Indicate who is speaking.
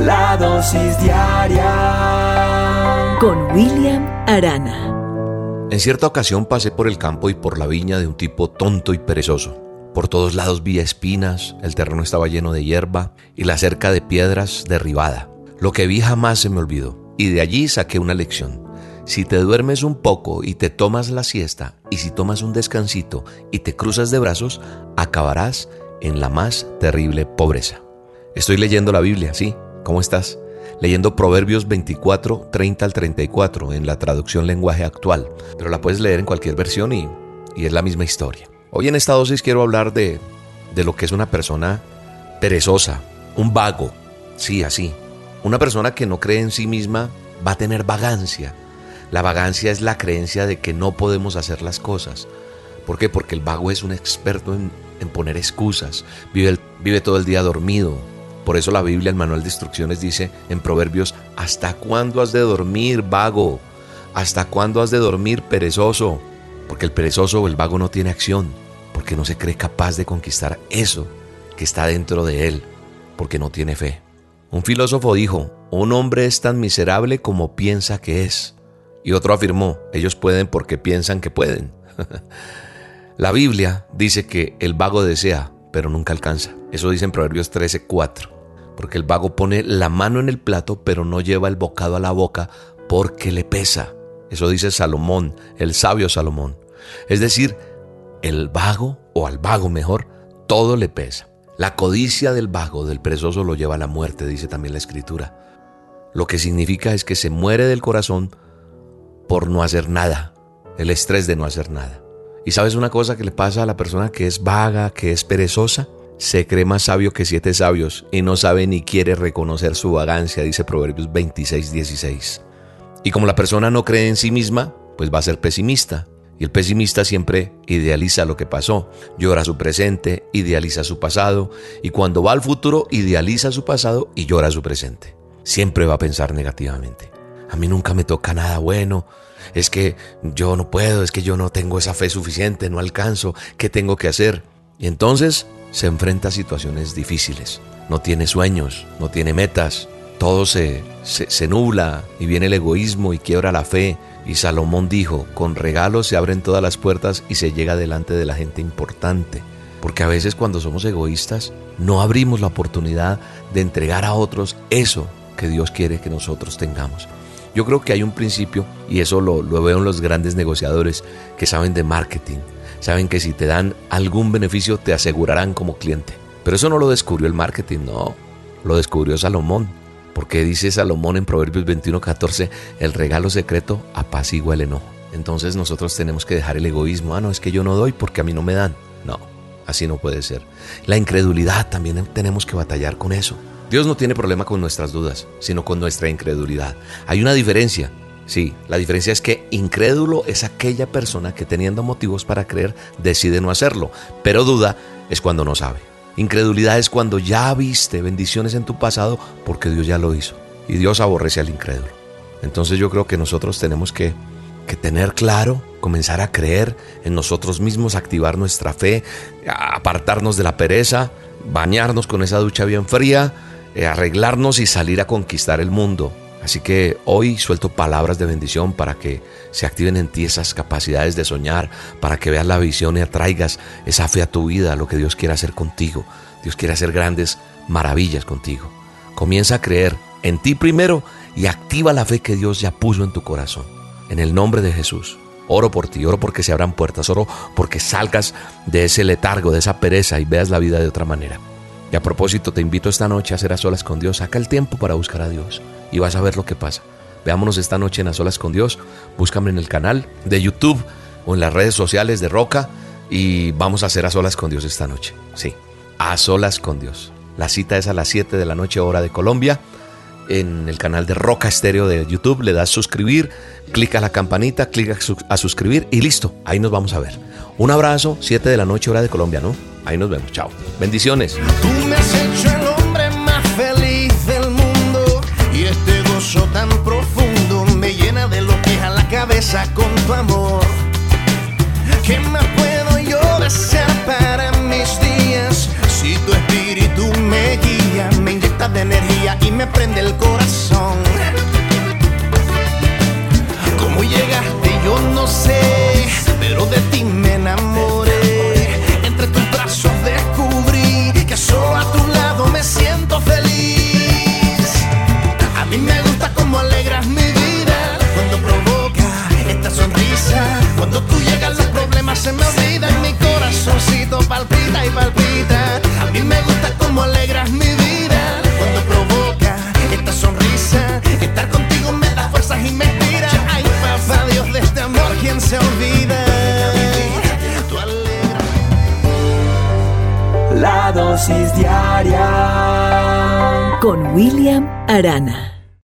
Speaker 1: La dosis diaria
Speaker 2: con William Arana.
Speaker 3: En cierta ocasión pasé por el campo y por la viña de un tipo tonto y perezoso. Por todos lados vi espinas, el terreno estaba lleno de hierba y la cerca de piedras derribada. Lo que vi jamás se me olvidó y de allí saqué una lección. Si te duermes un poco y te tomas la siesta y si tomas un descansito y te cruzas de brazos, acabarás en la más terrible pobreza. Estoy leyendo la Biblia, ¿sí? ¿Cómo estás? leyendo Proverbios 24, 30 al 34 en la traducción lenguaje actual, pero la puedes leer en cualquier versión y, es la misma historia. Hoy en esta dosis quiero hablar de, de lo que es una persona perezosa, un vago, sí, así. Una persona que no cree en sí misma va a tener vagancia. La vagancia es la creencia de que no podemos hacer las cosas. ¿Por qué? Porque el vago es un experto en, poner excusas. Vive, vive todo el día dormido, por eso la Biblia, el manual de instrucciones, dice en Proverbios, ¿hasta cuándo has de dormir, vago? ¿Hasta cuándo has de dormir, perezoso? Porque el perezoso o el vago no tiene acción, porque no se cree capaz de conquistar eso que está dentro de él, porque no tiene fe. Un filósofo dijo, un hombre es tan miserable como piensa que es. Y otro afirmó, ellos pueden porque piensan que pueden. la Biblia dice que el vago desea, pero nunca alcanza. Eso dice en Proverbios 13, 4. Porque el vago pone la mano en el plato, pero no lleva el bocado a la boca porque le pesa. Eso dice Salomón, el sabio Salomón. Es decir, el vago, o al vago mejor, todo le pesa. La codicia del vago, del presoso, lo lleva a la muerte, dice también la escritura. Lo que significa es que se muere del corazón por no hacer nada, el estrés de no hacer nada. ¿Y sabes una cosa que le pasa a la persona que es vaga, que es perezosa? Se cree más sabio que siete sabios y no sabe ni quiere reconocer su vagancia, dice Proverbios 26, 16. Y como la persona no cree en sí misma, pues va a ser pesimista. Y el pesimista siempre idealiza lo que pasó, llora su presente, idealiza su pasado, y cuando va al futuro idealiza su pasado y llora su presente. Siempre va a pensar negativamente. A mí nunca me toca nada bueno, es que yo no puedo, es que yo no tengo esa fe suficiente, no alcanzo, ¿qué tengo que hacer? Y entonces se enfrenta a situaciones difíciles, no tiene sueños, no tiene metas, todo se, se, nubla y viene el egoísmo y quiebra la fe. Y Salomón dijo, con regalos se abren todas las puertas y se llega delante de la gente importante. Porque a veces cuando somos egoístas no abrimos la oportunidad de entregar a otros eso que Dios quiere que nosotros tengamos. Yo creo que hay un principio, y eso lo, veo en los grandes negociadores que saben de marketing. Saben que si te dan algún beneficio te asegurarán como cliente. Pero eso no lo descubrió el marketing, no. Lo descubrió Salomón. Porque dice Salomón en Proverbios 21:14, el regalo secreto apacigua el enojo. Entonces nosotros tenemos que dejar el egoísmo. Ah, no, es que yo no doy porque a mí no me dan. No, así no puede ser. La incredulidad también tenemos que batallar con eso. Dios no tiene problema con nuestras dudas, sino con nuestra incredulidad. Hay una diferencia. Sí, la diferencia es que incrédulo es aquella persona que teniendo motivos para creer decide no hacerlo, pero duda es cuando no sabe. Incredulidad es cuando ya viste bendiciones en tu pasado porque Dios ya lo hizo. Y Dios aborrece al incrédulo. Entonces yo creo que nosotros tenemos que, que tener claro, comenzar a creer en nosotros mismos, activar nuestra fe, apartarnos de la pereza, bañarnos con esa ducha bien fría, eh, arreglarnos y salir a conquistar el mundo. Así que hoy suelto palabras de bendición para que se activen en ti esas capacidades de soñar, para que veas la visión y atraigas esa fe a tu vida, lo que Dios quiere hacer contigo. Dios quiere hacer grandes maravillas contigo. Comienza a creer en ti primero y activa la fe que Dios ya puso en tu corazón. En el nombre de Jesús. Oro por ti, oro porque se abran puertas, oro porque salgas de ese letargo, de esa pereza y veas la vida de otra manera. Y a propósito, te invito esta noche a hacer a solas con Dios. Saca el tiempo para buscar a Dios y vas a ver lo que pasa. Veámonos esta noche en A Solas con Dios. Búscame en el canal de YouTube o en las redes sociales de Roca y vamos a hacer a solas con Dios esta noche. Sí, a solas con Dios. La cita es a las 7 de la noche hora de Colombia en el canal de Roca Estéreo de YouTube, le das suscribir, clica la campanita, clica a suscribir y listo, ahí nos vamos a ver. Un abrazo, 7 de la noche hora de Colombia, ¿no? Ahí nos vemos, chao. Bendiciones.
Speaker 4: Tú me has hecho el hombre más feliz del mundo y este gozo tan profundo me llena de lo que a la cabeza con tu amor. ¿Qué más puedo yo desear para mis días si tu espíritu me guía, me inyecta de energía y me prende el corazón? Palpita y palpita. A mí me gusta cómo alegras mi vida cuando provoca esta sonrisa. Estar contigo me da fuerzas y me inspira. Ay, papá Dios de este amor, ¿quién se olvida? Tú alegras
Speaker 1: La dosis diaria
Speaker 2: Con William Arana.